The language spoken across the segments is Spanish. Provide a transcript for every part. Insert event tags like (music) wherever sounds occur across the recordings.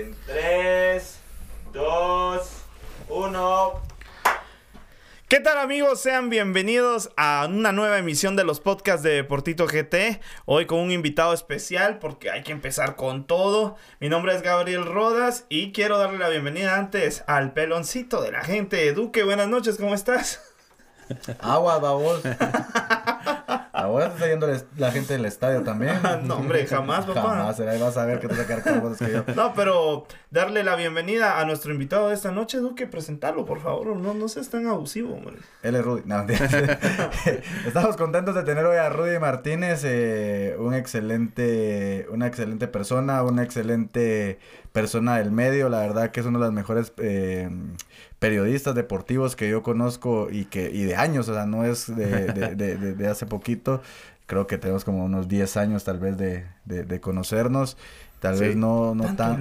En 3, 2, 1. ¿Qué tal amigos? Sean bienvenidos a una nueva emisión de los podcasts de Deportito GT. Hoy con un invitado especial porque hay que empezar con todo. Mi nombre es Gabriel Rodas y quiero darle la bienvenida antes al peloncito de la gente. Duque, buenas noches, ¿cómo estás? Agua, babos. (laughs) Ahora está yendo la gente del estadio también. (laughs) no, hombre, jamás, papá. Jamás, ahí vas a ver que te sacar cosas que yo. (laughs) No, pero darle la bienvenida a nuestro invitado de esta noche, Duque, presentarlo, por favor. No, no seas tan abusivo, hombre. Él es Rudy. No, (laughs) Estamos contentos de tener hoy a Rudy Martínez, eh, un excelente, una excelente persona, una excelente persona del medio. La verdad que es uno de los mejores eh, periodistas deportivos que yo conozco y que y de años, o sea, no es de, de, de, hace poquito. Creo que tenemos como unos 10 años tal vez de, de, conocernos. Tal vez no, no tan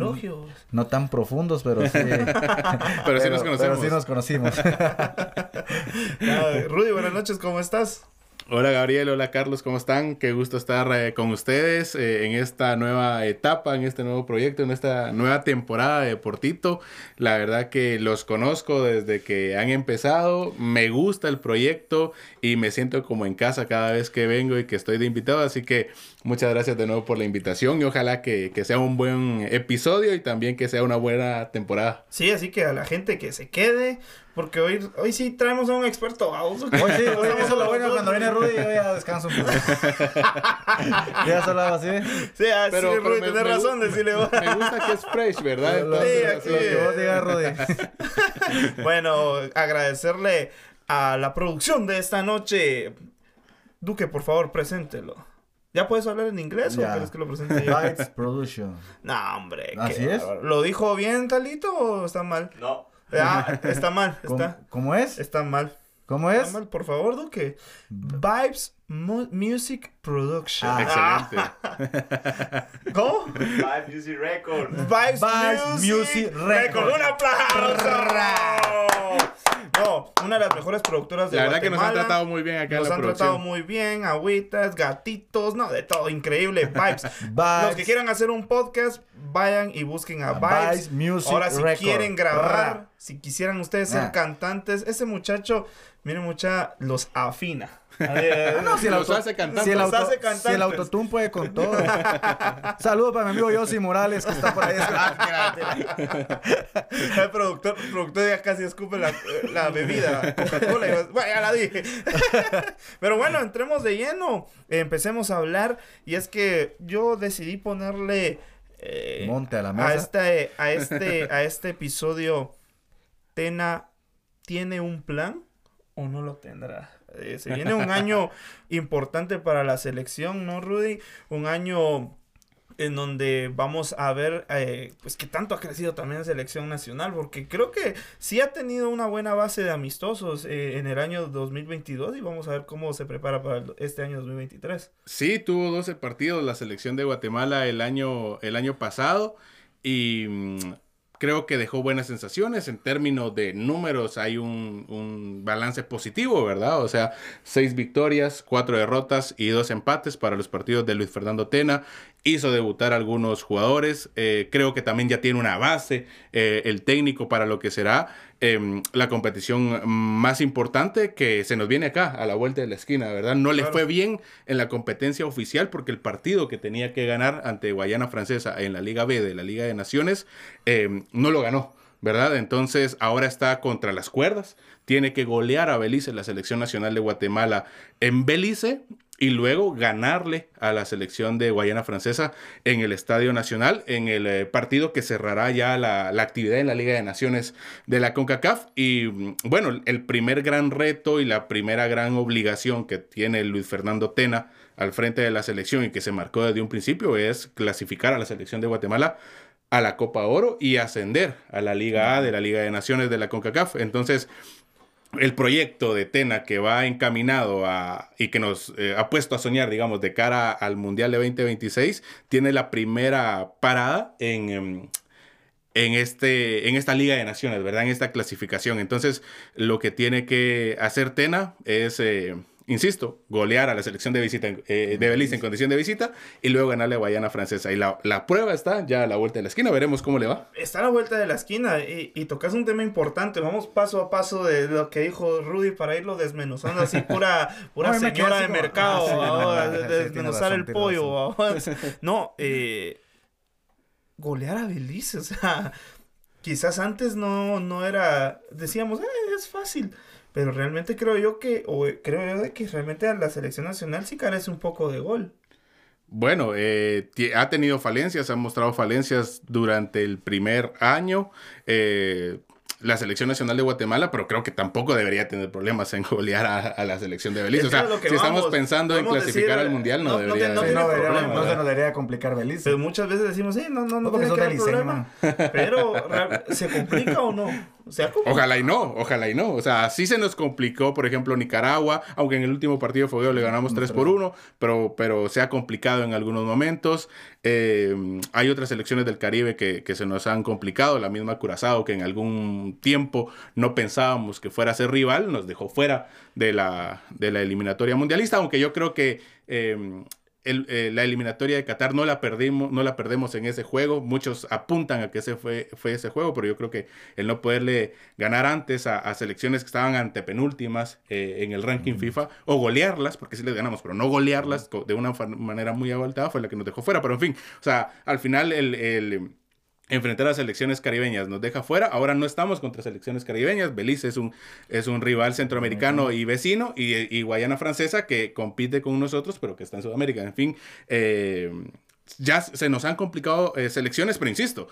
no tan profundos, pero sí. (laughs) pero, sí nos conocemos. Pero sí nos conocimos. (laughs) (laughs) Rudy, buenas noches, ¿cómo estás? Hola Gabriel, hola Carlos, ¿cómo están? Qué gusto estar eh, con ustedes eh, en esta nueva etapa, en este nuevo proyecto, en esta nueva temporada de Portito. La verdad que los conozco desde que han empezado, me gusta el proyecto y me siento como en casa cada vez que vengo y que estoy de invitado, así que muchas gracias de nuevo por la invitación y ojalá que, que sea un buen episodio y también que sea una buena temporada. Sí, así que a la gente que se quede, porque hoy, hoy sí traemos a un experto. Hoy sí, hoy (laughs) eso es lo bueno cuando viene Rudy, yo ya descanso un poco. (laughs) ¿Ya has hablado así? Sí, así pero, sí, Rudy, tenés razón, decirle. Me gusta que es fresh, ¿verdad? sí, aquí. Lo que vos digas, Rudy. (laughs) bueno, agradecerle a la producción de esta noche. Duque, por favor, preséntelo. ¿Ya puedes hablar en inglés o quieres que lo presente yo? Lights Production. No, hombre. ¿Así es? ¿Lo dijo bien, Talito, o está mal? No. Ah, está mal. Está, ¿Cómo, es? Está mal. ¿Cómo es? Está mal, por favor, Duque. Vibes Music Production. Ah, excelente. (laughs) ¿Cómo? Vibes Music Record. Vibes, Music, Record. ¡Un aplauso! No, una de las mejores productoras de La verdad que nos han tratado muy bien acá Nos han tratado muy bien, agüitas, gatitos, no, de todo, increíble, (laughs) Vibes. Los que quieran hacer un podcast, vayan y busquen a, Vibes. Music Ahora, si quieren grabar, si quisieran ustedes ser cantantes, ese muchacho, miren mucha, los afina. No, si el auto, hace si el, Los auto, hace si cantantes. el autotune puede con todo. Saludos para mi amigo Yossi Morales que está por ahí. (laughs) El productor, el productor ya casi escupe la, la bebida. Coca-Cola, "Bueno, ya la dije. Pero bueno, entremos de lleno. Empecemos a hablar. Y es que yo decidí ponerle. eh, Monte a la a mesa. este, a este, a este episodio. Tena tiene un plan o no lo tendrá. Eh, se viene un año (laughs) importante para la selección, ¿no, Rudy? Un año en donde vamos a ver eh, pues qué tanto ha crecido también la selección nacional, porque creo que sí ha tenido una buena base de amistosos eh, en el año 2022 y vamos a ver cómo se prepara para el- este año 2023. Sí, tuvo 12 partidos la selección de Guatemala el año, el año pasado y mm, creo que dejó buenas sensaciones. En términos de números hay un, un balance positivo, ¿verdad? O sea, seis victorias, cuatro derrotas y dos empates para los partidos de Luis Fernando Tena. Hizo debutar algunos jugadores. eh, creo que también ya tiene una base eh, el técnico para lo que será em, la competición más importante que se nos viene acá, a la vuelta de la esquina, ¿verdad? No le fue bien en la competencia oficial porque el partido que tenía que ganar ante Guayana Francesa en la Liga B de la Liga de Naciones em, no lo ganó. ¿Verdad? Entonces ahora está contra las cuerdas. Tiene que golear a Belice, la selección nacional de Guatemala, en Belice y luego ganarle a la selección de Guayana Francesa en el Estadio Nacional, en el eh, partido que cerrará ya la, la actividad en la Liga de Naciones de la CONCACAF. Y mm, bueno, el primer gran reto y la primera gran obligación que tiene Luis Fernando Tena al frente de la selección y que se marcó desde un principio es clasificar a la selección de Guatemala a la Copa Oro y ascender a la Liga A de la Liga de Naciones de la CONCACAF. Entonces, el proyecto de Tena que va encaminado a y que nos eh, ha puesto a soñar, digamos, de cara al Mundial de 2026, tiene la primera parada en, em, en, este, en esta Liga de Naciones, ¿verdad? En esta clasificación. Entonces, lo que tiene que hacer Tena es eh, insisto, golear a la selección de visita eh, de Belice en condición de visita y luego ganarle a Guayana Francesa. Y la, la, prueba está ya a la vuelta de la esquina, veremos cómo le va. Está a la vuelta de la esquina y, y tocas un tema importante. Vamos paso a paso de lo que dijo Rudy para irlo desmenuzando así, pura, (laughs) pura señora de mercado, ah, desmenuzar el pollo. (laughs) no, eh, golear a Belice, o sea, quizás antes no, no era, decíamos, eh, es fácil. Pero realmente creo yo que, o creo yo de que realmente a la selección nacional sí carece un poco de gol. Bueno, eh, ha tenido falencias, ha mostrado falencias durante el primer año. Eh, la selección nacional de Guatemala, pero creo que tampoco debería tener problemas en (laughs) golear a, la selección de Belice. o sea, si estamos pensando en clasificar al mundial, no, debería. No, no, se nos debería complicar Belice. Pero muchas veces decimos, sí, no, no, no, tiene que problema. Pero, (laughs) ¿se complica o no? Ojalá y no, ojalá y no. O sea, sí se nos complicó, por ejemplo, Nicaragua, aunque en el último partido de fogueo le ganamos 3 por 1, pero, pero se ha complicado en algunos momentos. Eh, hay otras selecciones del Caribe que, que, se nos han complicado, la misma Curazao, que en algún tiempo no pensábamos que fuera a ser rival, nos dejó fuera de la, de la eliminatoria mundialista, aunque yo creo que eh, eh, la eliminatoria de Qatar no la perdimos, no la perdemos en ese juego. Muchos apuntan a que ese fue, fue ese juego, pero yo creo que el no poderle ganar antes a, selecciones que estaban antepenúltimas eh, en el ranking FIFA, o golearlas, porque sí les ganamos, pero no golearlas de una manera muy avaltada, fue la que nos dejó fuera. Pero en fin, o sea, al final el enfrentar a selecciones caribeñas nos deja fuera. Ahora no estamos contra selecciones caribeñas. Belice es un, es un rival centroamericano y vecino. Y, Guayana Francesa que compite con nosotros, pero que está en Sudamérica. En fin, eh, ya se nos han complicado eh, selecciones, pero insisto,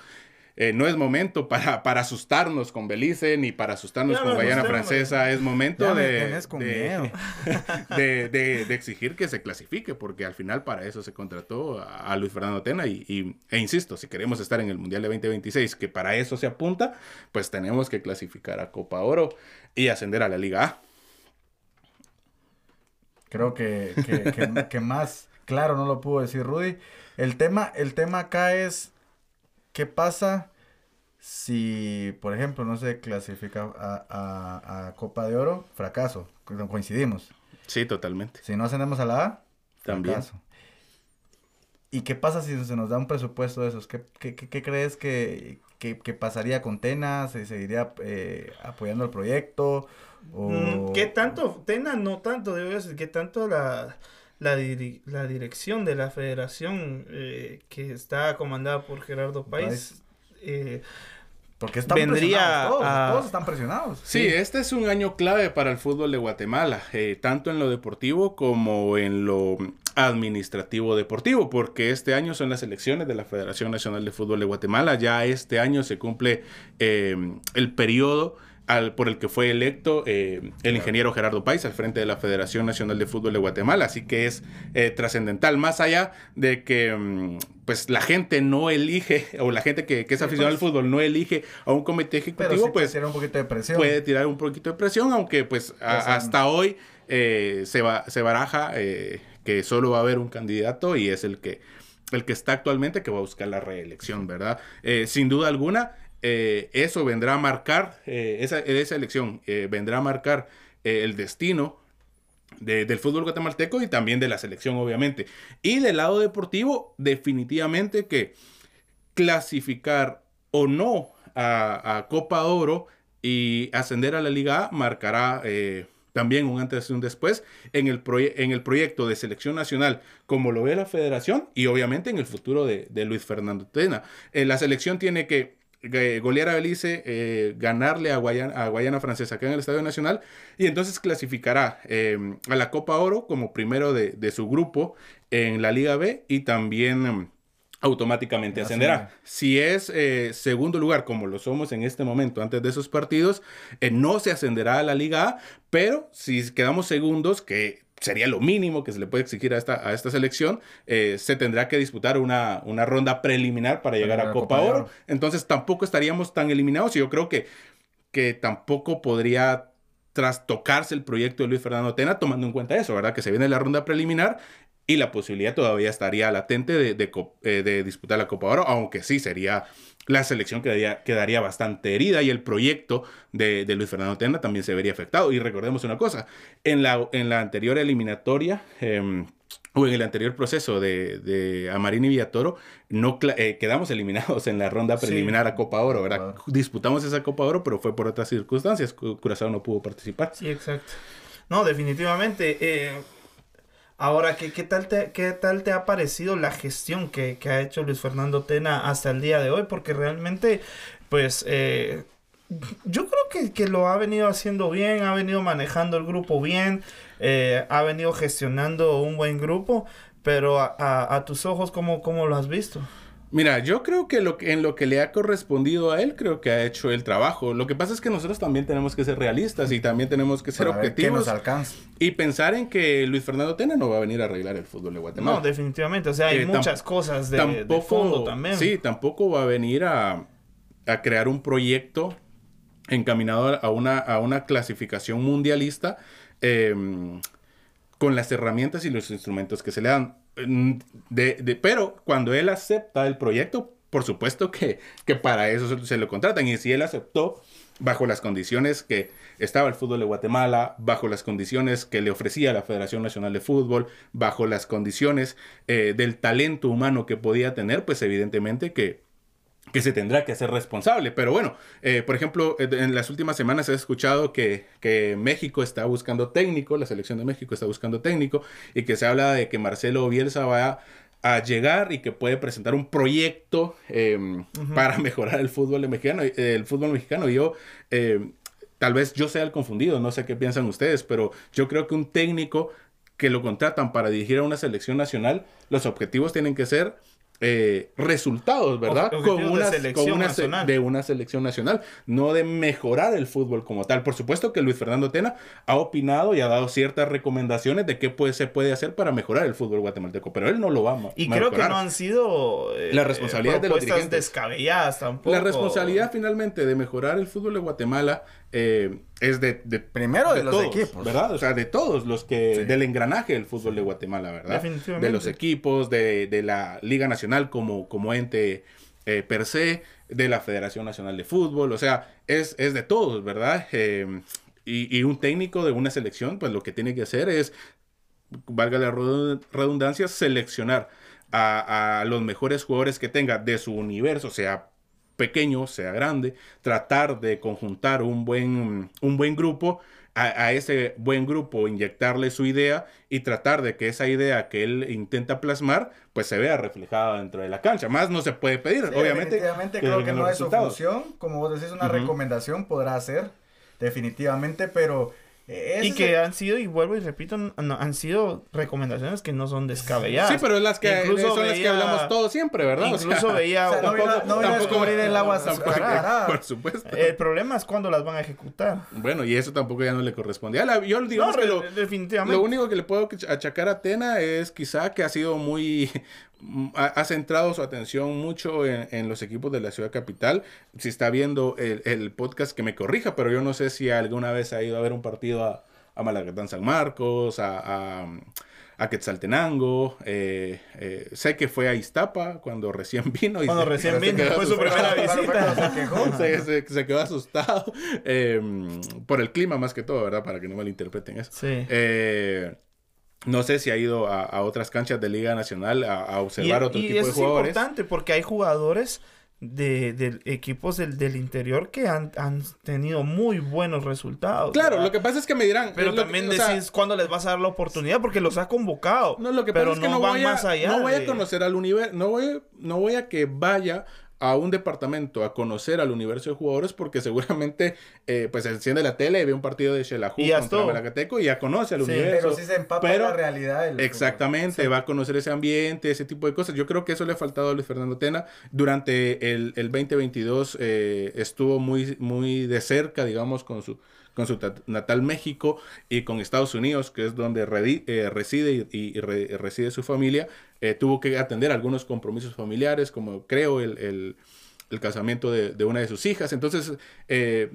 eh, no es momento para, para asustarnos con Belice ni para asustarnos con Guayana Francesa. Es momento (laughs) de, de, de, exigir que se clasifique, porque al final para eso se contrató a, Luis Fernando Tena. Y, e insisto, si queremos estar en el Mundial de 2026, que para eso se apunta, pues tenemos que clasificar a Copa Oro y ascender a la Liga A. Creo que, que, más claro no lo pudo decir Rudy. El tema, el tema acá es ¿Qué pasa si, por ejemplo, no se clasifica a, Copa de Oro? Fracaso, coincidimos. Sí, totalmente. Si no ascendemos a la A, también. Fracaso. ¿Y qué pasa si se nos da un presupuesto de esos? ¿Qué, crees que, pasaría con Tena? ¿Se seguiría eh, apoyando el proyecto? Mm, ¿Qué tanto? Tena no tanto, debo decir, ¿qué tanto la la, la dirección de la federación eh, que está comandada por Gerardo País. Eh, porque están vendría todos, están presionados. Sí, este es un año clave para el fútbol de Guatemala, eh, tanto en lo deportivo como en lo administrativo deportivo, porque este año son las elecciones de la Federación Nacional de Fútbol de Guatemala, ya este año se cumple el periodo por el que fue electo eh, el ingeniero Gerardo País al frente de la Federación Nacional de Fútbol de Guatemala. Así que es eh, trascendental, más allá de que mm, pues la gente no elige, o la gente que, es aficionada al pues fútbol no elige a un comité ejecutivo, pues tirar un poquito de presión. puede tirar un poquito de presión, aunque pues hasta hoy eh, se, va, se baraja que solo va a haber un candidato y es el que el que está actualmente que va a buscar la reelección, ¿verdad? sin duda alguna, eh, eso vendrá a marcar, eh, esa, esa, elección eh, vendrá a marcar el destino del fútbol guatemalteco y también de la selección, obviamente. Y del lado deportivo, definitivamente que clasificar o no a, Copa Oro y ascender a la Liga A marcará también un antes y un después en el, en el proyecto de selección nacional, como lo ve la federación, y obviamente en el futuro de, Luis Fernando Tena. la selección tiene que golear a Belice, eh, ganarle a Guayana, a Guayana Francesa acá en el Estadio Nacional y entonces clasificará em, a la Copa Oro como primero de, su grupo en la Liga B y también em, automáticamente ascenderá. Si es eh, segundo lugar, como lo somos en este momento, antes de esos partidos, eh, no se ascenderá a la Liga A, pero si quedamos segundos, que sería lo mínimo que se le puede exigir a esta, a esta selección, eh, se tendrá que disputar una, una ronda preliminar para llegar a Copa, Oro. Entonces tampoco estaríamos tan eliminados y yo creo que, que tampoco podría trastocarse el proyecto de Luis Fernando Tena tomando en cuenta eso, ¿verdad? Que se viene la ronda preliminar y la posibilidad todavía estaría latente de, de, eh, de disputar la Copa Oro, aunque sí sería la selección quedaría, quedaría bastante herida y el proyecto de, de, Luis Fernando Tena también se vería afectado. Y recordemos una cosa, en la, en la anterior eliminatoria... Eh, o en el anterior proceso de, de Amarín y Villatoro, no eh, quedamos eliminados en la ronda preliminar sí. a Copa Oro, ¿verdad? Wow. Disputamos esa Copa Oro, pero fue por otras circunstancias. Curazao no pudo participar. Sí, exacto. No, definitivamente. Eh, ahora, ¿qué, qué, tal te, ¿qué tal te ha parecido la gestión que, que, ha hecho Luis Fernando Tena hasta el día de hoy? Porque realmente, pues... Eh, yo creo que, que, lo ha venido haciendo bien, ha venido manejando el grupo bien, eh, ha venido gestionando un buen grupo, pero a, a, a tus ojos, ¿cómo, ¿cómo, lo has visto? Mira, yo creo que, lo que en lo que le ha correspondido a él, creo que ha hecho el trabajo. Lo que pasa es que nosotros también tenemos que ser realistas y también tenemos que ser Para ver objetivos. qué nos. Y pensar en que Luis Fernando Tena no va a venir a arreglar el fútbol de Guatemala. No, definitivamente. O sea, hay Eh, muchas cosas de, tampoco, de fondo también. Sí, tampoco va a venir a, a crear un proyecto encaminado a una, a una clasificación mundialista eh, con las herramientas y los instrumentos que se le dan. De, de- pero cuando él acepta el proyecto, por supuesto que, que para eso se, se lo contratan. Y si él aceptó bajo las condiciones que estaba el fútbol de Guatemala, bajo las condiciones que le ofrecía la Federación Nacional de Fútbol, bajo las condiciones eh, del talento humano que podía tener, pues evidentemente que, que se tendrá que hacer responsable. Pero bueno, eh, por ejemplo, eh, en las últimas semanas he escuchado que, que, México está buscando técnico, la selección de México está buscando técnico, y que se habla de que Marcelo Bielsa va a, a llegar y que puede presentar un proyecto eh, uh -huh. para (laughs) mejorar el fútbol mexicano. El fútbol mexicano. Yo, eh, tal vez yo sea el confundido, no sé qué piensan ustedes, pero yo creo que un técnico que lo contratan para dirigir a una selección nacional, los objetivos tienen que ser eh, resultados, ¿verdad? Con una, de, con una nacional. de una selección nacional, no de mejorar el fútbol como tal. Por supuesto que Luis Fernando Tena ha opinado y ha dado ciertas recomendaciones de qué puede, se puede hacer para mejorar el fútbol guatemalteco, pero él no lo va a Y creo que no han sido eh, la responsabilidad de los dirigentes descabelladas tampoco. La responsabilidad finalmente de mejorar el fútbol de Guatemala eh, es de, de, primero de, de los todos, equipos, ¿verdad? O sea, de todos los que sí. del engranaje del fútbol de Guatemala, ¿verdad? Definitivamente. De los equipos, de, de la Liga Nacional como, como ente eh, per se, de la Federación Nacional de Fútbol, o sea, es, es de todos, ¿verdad? Eh, y, y, un técnico de una selección, pues lo que tiene que hacer es, valga la redundancia, seleccionar a, a los mejores jugadores que tenga de su universo, sea pequeño, sea grande, tratar de conjuntar un buen, un buen grupo, a, a, ese buen grupo inyectarle su idea y tratar de que esa idea que él intenta plasmar, pues se vea reflejada dentro de la cancha. Más no se puede pedir, sí, obviamente. Definitivamente creo que no es su función, como vos decís, una uh -huh. recomendación podrá hacer, definitivamente, pero... Eh, y que han sido, y vuelvo y repito, no, han sido recomendaciones que no son descabelladas. Sí, pero es las que, incluso son veía, las que hablamos todos siempre, ¿verdad? Incluso o sea, veía... (laughs) O sea, no, tampoco, no a descubrir el agua (laughs) azucarada. Por supuesto. El problema es cuando las van a ejecutar. Bueno, y eso tampoco ya no le corresponde. La, yo digo no, que lo, definitivamente. lo único que le puedo achacar a Tena es quizá que ha sido muy... Ha, centrado su atención mucho en, en, los equipos de la ciudad capital. Si está viendo el, el, podcast, que me corrija, pero yo no sé si alguna vez ha ido a ver un partido a, a Malacatán San Marcos, a, a, a Quetzaltenango. Eh, eh, sé que fue a Iztapa cuando recién (laughs) vino. Y cuando se, recién vino, fue su primera visita. (laughs) se, quejó. (laughs) Se, se, se, quedó asustado eh, por el clima más que todo, ¿verdad? Para que no malinterpreten eso. Sí. No sé si ha ido a, a, otras canchas de Liga Nacional a, a observar y, otro y tipo eso de jugadores. Es importante porque hay jugadores de, de equipos del, del, interior que han, han, tenido muy buenos resultados. Claro, ¿verdad? lo que pasa es que me dirán. Pero también que, decís sea, cuándo les vas a dar la oportunidad porque los ha convocado. No, lo que pero pasa es que no, no van a, más allá. No voy de... a conocer al universo. No voy, no voy a que vaya a un departamento a conocer al universo de jugadores porque seguramente eh, pues enciende la tele y ve un partido de Xelajú contra Malacateco y ya conoce al sí, universo. Pero sí se empapa pero, la realidad. Del exactamente, sí. va a conocer ese ambiente, ese tipo de cosas. Yo creo que eso le ha faltado a Luis Fernando Tena. Durante el, el 2022 eh, estuvo muy, muy de cerca, digamos, con su con su natal México y con Estados Unidos, que es donde eh, reside y, y re reside su familia, eh, tuvo que atender algunos compromisos familiares, como creo el, el, el casamiento de, de, una de sus hijas. Entonces, eh,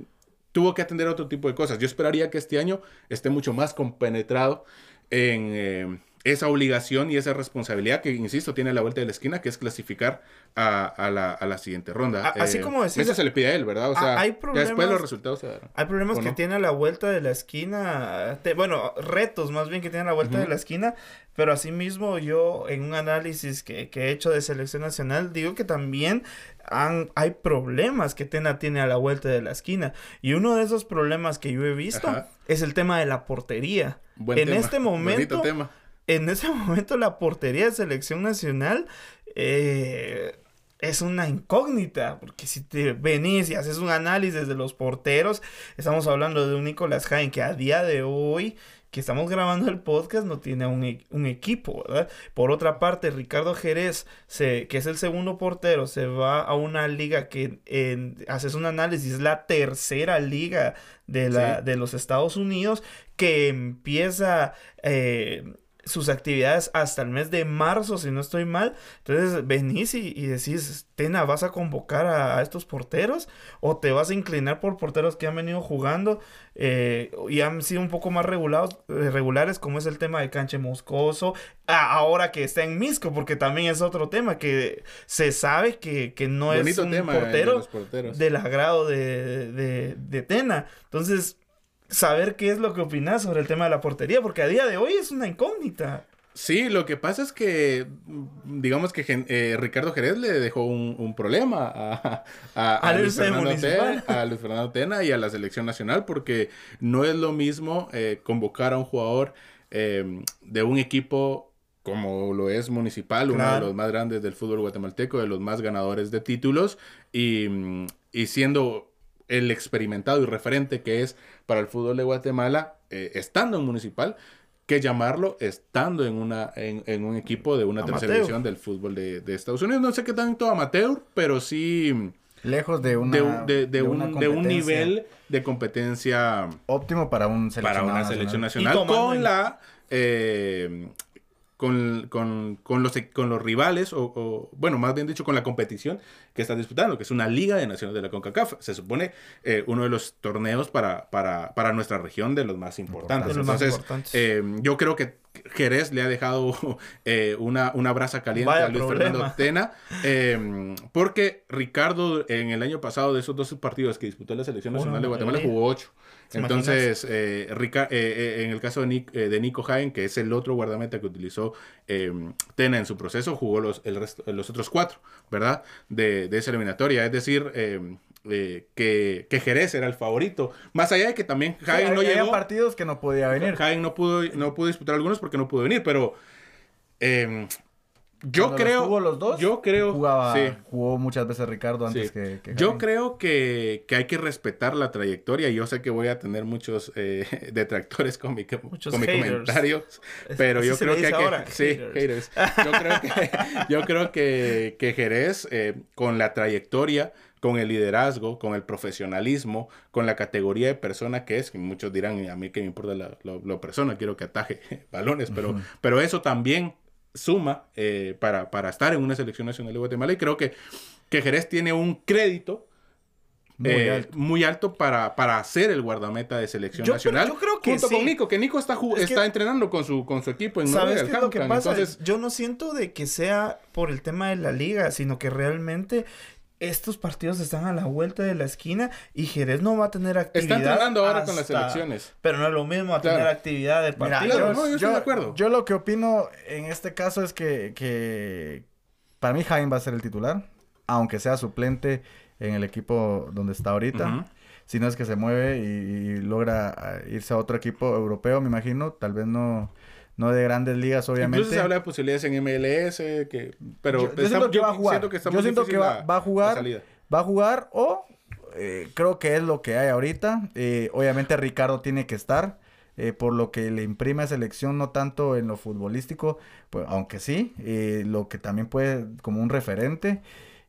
tuvo que atender otro tipo de cosas. Yo esperaría que este año esté mucho más compenetrado en, esa obligación y esa responsabilidad que, insisto, tiene a la vuelta de la esquina, que es clasificar a, a, la, a la, siguiente ronda. A, así Eh, como decís, Eso se le pide a él, ¿verdad? O sea, hay ya problemas- después los resultados se darán. Hay problemas ¿O que no? tiene a la vuelta de la esquina, te- bueno, retos más bien que tiene a la vuelta de la esquina, pero asimismo yo en un análisis que, que he hecho de selección nacional digo que también han, hay problemas que Tena tiene a la vuelta de la esquina y uno de esos problemas que yo he visto Ajá. es el tema de la portería. Buen en tema, este momento, tema. En ese (laughs) momento la portería de selección nacional eh, es una incógnita, porque si te venís y haces un análisis de los porteros, estamos hablando de un Nicolás Jaén que a día de hoy que estamos grabando el podcast no tiene un, e- un equipo, ¿verdad? Por otra parte, Ricardo Jerez, se, que es el segundo portero, se va a una liga que en- haces un análisis, es la tercera liga de, la, Sí. de los Estados Unidos, que empieza eh, sus actividades hasta el mes de marzo, si no estoy mal. Entonces venís y, y decís, Tena, ¿vas a convocar a, a estos porteros? ¿O te vas a inclinar por porteros que han venido jugando eh, y han sido un poco más regulados, eh, regulares, como es el tema de Canche Moscoso? a- ahora que está en Misco, porque también es otro tema que se sabe que, que no Bonito es un de portero del agrado de, de, de Tena. Entonces, saber qué es lo que opinas sobre el tema de la portería, porque a día de hoy es una incógnita. Sí, lo que pasa es que, mm, digamos que eh, Ricardo Jerez le dejó un, un problema a, (laughs) Luis Fernando. Tena, a Luis Fernando Tena y a la selección nacional, porque no es lo mismo eh, convocar a un jugador eh, de un equipo como lo es Municipal, uno de los más grandes del fútbol guatemalteco, de los más ganadores de títulos, y, mm, y siendo el experimentado y referente que es para el fútbol de Guatemala, eh, estando en Municipal, que llamarlo estando en, una, en, en un equipo de una tercera división del fútbol de, de Estados Unidos. No sé qué tanto amateur, pero sí Lejos de una... de, un- de- de una un, un nivel de competencia Óptimo para un para seleccionado una nacional. selección nacional tomando con la eh, con, con, con los, con los rivales o, o, bueno más bien dicho con la competición que están disputando que es una liga de naciones de la CONCACAF se supone eh, uno de los torneos para, para, para nuestra región de los más importantes más entonces importantes. eh, yo creo que Jerez le ha dejado (laughs) eh, una, una brasa caliente Vaya a Luis problema. Fernando Tena eh, porque Ricardo en el año pasado de esos 12 partidos que disputó la selección Uno nacional de Guatemala jugó 8 ¿Te entonces, eh, Rica- eh, eh, en el caso de, Nic- eh, de Nico Jaén, que es el otro guardameta que utilizó eh, Tena en su proceso, jugó los, el resto- los otros cuatro, ¿verdad? De, de esa eliminatoria. Es decir, eh, eh, que, que Jerez era el favorito. Más allá de que también Sí, Jaén no llegó. partidos que no podía venir. Jaén no pudo, no pudo disputar algunos porque no pudo venir, pero eh, yo Cuando los creo. tuvo los dos, yo creo. Jugaba, sí. jugó muchas veces Ricardo antes Sí. que, que Yo creo que, que hay que respetar la trayectoria. Yo sé que voy a tener muchos eh, (laughs) detractores con mi, Muchos con mi Es- (laughs) pero yo creo que sí, haters. (laughs) Yo creo que, yo creo que, que Jerez, eh, con la trayectoria, con el liderazgo, con el profesionalismo, con la categoría de persona que es, que muchos dirán, a mí que me importa la, la- la persona, quiero que ataje balones, pero, pero eso también suma eh, para, para estar en una selección nacional de Guatemala y creo que, que Jerez tiene un crédito Muy eh, alto. muy alto para, para ser el guardameta de selección Yo nacional. creo- yo creo que junto sí. con Nico, que Nico está, ju- Es que- está entrenando con su, con su equipo en ¿Sabes Noruega, qué es lo que Hampton. pasa? Entonces, Yo no siento de que sea por el tema de la liga, sino que realmente estos partidos están a la vuelta de la esquina y Jerez no va a tener actividad. está entrenando ahora con las selecciones. Pero no es lo mismo a Claro. tener actividad de Mira, partido. Claro, no, yo estoy de acuerdo. yo lo que opino en este caso es que, que para mí Jaime va a ser el titular, aunque sea suplente en el equipo donde está ahorita. Ujú. Si no es que se mueve y, y logra ah, irse a otro equipo europeo, me imagino, tal vez no, no de grandes ligas, obviamente. Incluso se habla de posibilidades en MLS, que, pero yo, yo siento que va a jugar. siento que yo siento que va, la- va a jugar. Va a jugar o eh, creo que es lo que hay ahorita. Eh, obviamente Ricardo tiene que estar. eh, por lo que le imprime a selección, no tanto en lo futbolístico, pues, aunque sí, eh, lo que también puede como un referente.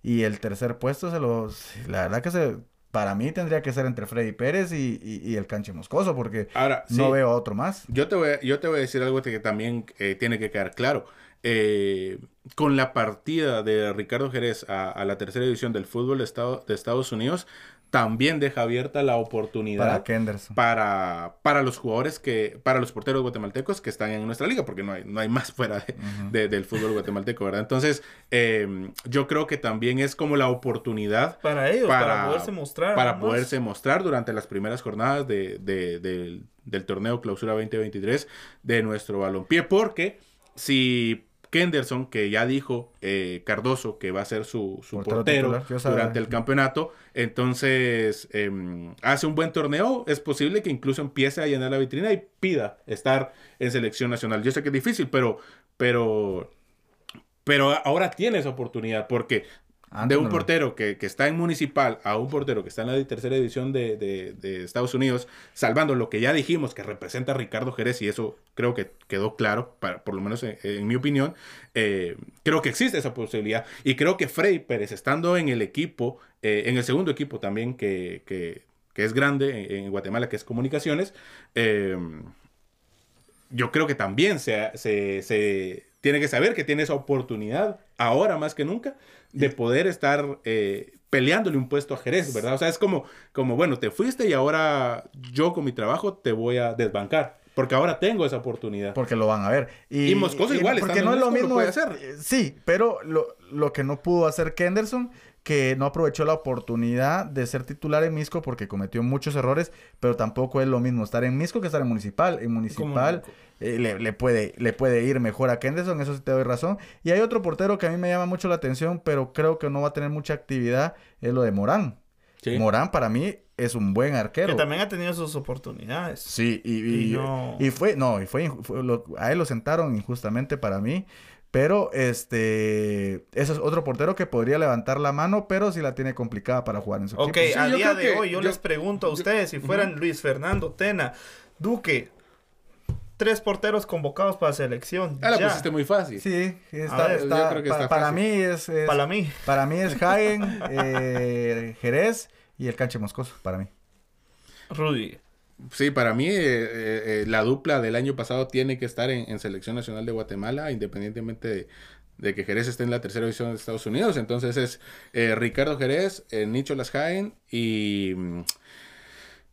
Y el tercer puesto se los, la verdad que se, para mí tendría que ser entre Freddy Pérez y, y- y el Canche Moscoso, porque Ahora, no sí, veo otro más. Yo te voy a, yo te voy a decir algo que también eh, tiene que quedar claro. eh, con la partida de Ricardo Jerez a, a la tercera división del fútbol de, Estado, de Estados Unidos, también deja abierta la oportunidad Para Kenderson. para, para los jugadores que, para los porteros guatemaltecos que están en nuestra liga, porque no hay, no hay más fuera de- de- del fútbol guatemalteco, ¿verdad? Entonces, eh, yo creo que también es como la oportunidad Para ellos, para, poderse mostrar. para poderse mostrar durante las primeras jornadas de, de- del, del torneo Clausura 2023 de nuestro balompié, porque si Kenderson, que ya dijo eh, Cardoso que va a ser su, su Portero durante el campeonato, entonces em, hace un buen torneo, es posible que incluso empiece a llenar la vitrina y pida estar en selección nacional. Yo sé que es difícil, pero, pero, pero ahora tiene esa oportunidad, porque de un portero que, que está en municipal a un portero que está en la tercera división de, de- de Estados Unidos, salvando lo que ya dijimos que representa a Ricardo Jerez, y eso creo que quedó claro, para, por lo menos en, en mi opinión, eh, creo que existe esa posibilidad. Y creo que Freddy Pérez, estando en el equipo, eh, en el segundo equipo también que, que- que es grande en, en Guatemala, que es Comunicaciones, eh, yo creo que también se, se, se tiene que saber que tiene esa oportunidad, ahora más que nunca, de poder estar eh, peleándole un puesto a Jerez, ¿verdad? O sea, es como, como, bueno, te fuiste y ahora yo con mi trabajo te voy a desbancar, porque ahora tengo esa oportunidad. Porque lo van a ver. Y, Y Moscoso igual, Porque no es lo Mosco, lo mismo. puede hacer. Sí, pero lo, lo que no pudo hacer Kenderson, que no aprovechó la oportunidad de ser titular en Misco porque cometió muchos errores, pero tampoco es lo mismo estar en Misco que estar en Municipal. En Municipal eh, le, le puede, le puede ir mejor a Kenderson, eso sí te doy razón. Y hay otro portero que a mí me llama mucho la atención, pero creo que no va a tener mucha actividad, es lo de Morán. Sí. Morán para mí es un buen arquero. Que también ha tenido sus oportunidades. Sí, y, y, Y no- y fue, no, y fue, fue lo- a él lo sentaron injustamente para mí. Pero este, ese es otro portero que podría levantar la mano, pero sí la tiene complicada para jugar en su Ok, equipo. a yo día creo de que hoy yo, yo- les pregunto a ustedes, si fueran Luis Fernando Tena, Duque, tres porteros convocados para selección. Ah, la ya. pusiste muy fácil. Sí, está, ver, está- yo creo que pa- está para fácil. mí es, es- Para mí. para mí es (laughs) Jaén, eh, Jerez y el Canche Moscoso, para mí. Rudy. Sí, para mí eh, eh, eh, la dupla del año pasado tiene que estar en, en Selección Nacional de Guatemala, independientemente de, de que Jerez esté en la tercera división de Estados Unidos. Entonces es eh, Ricardo Jerez, Nicho Las Jaén y mm,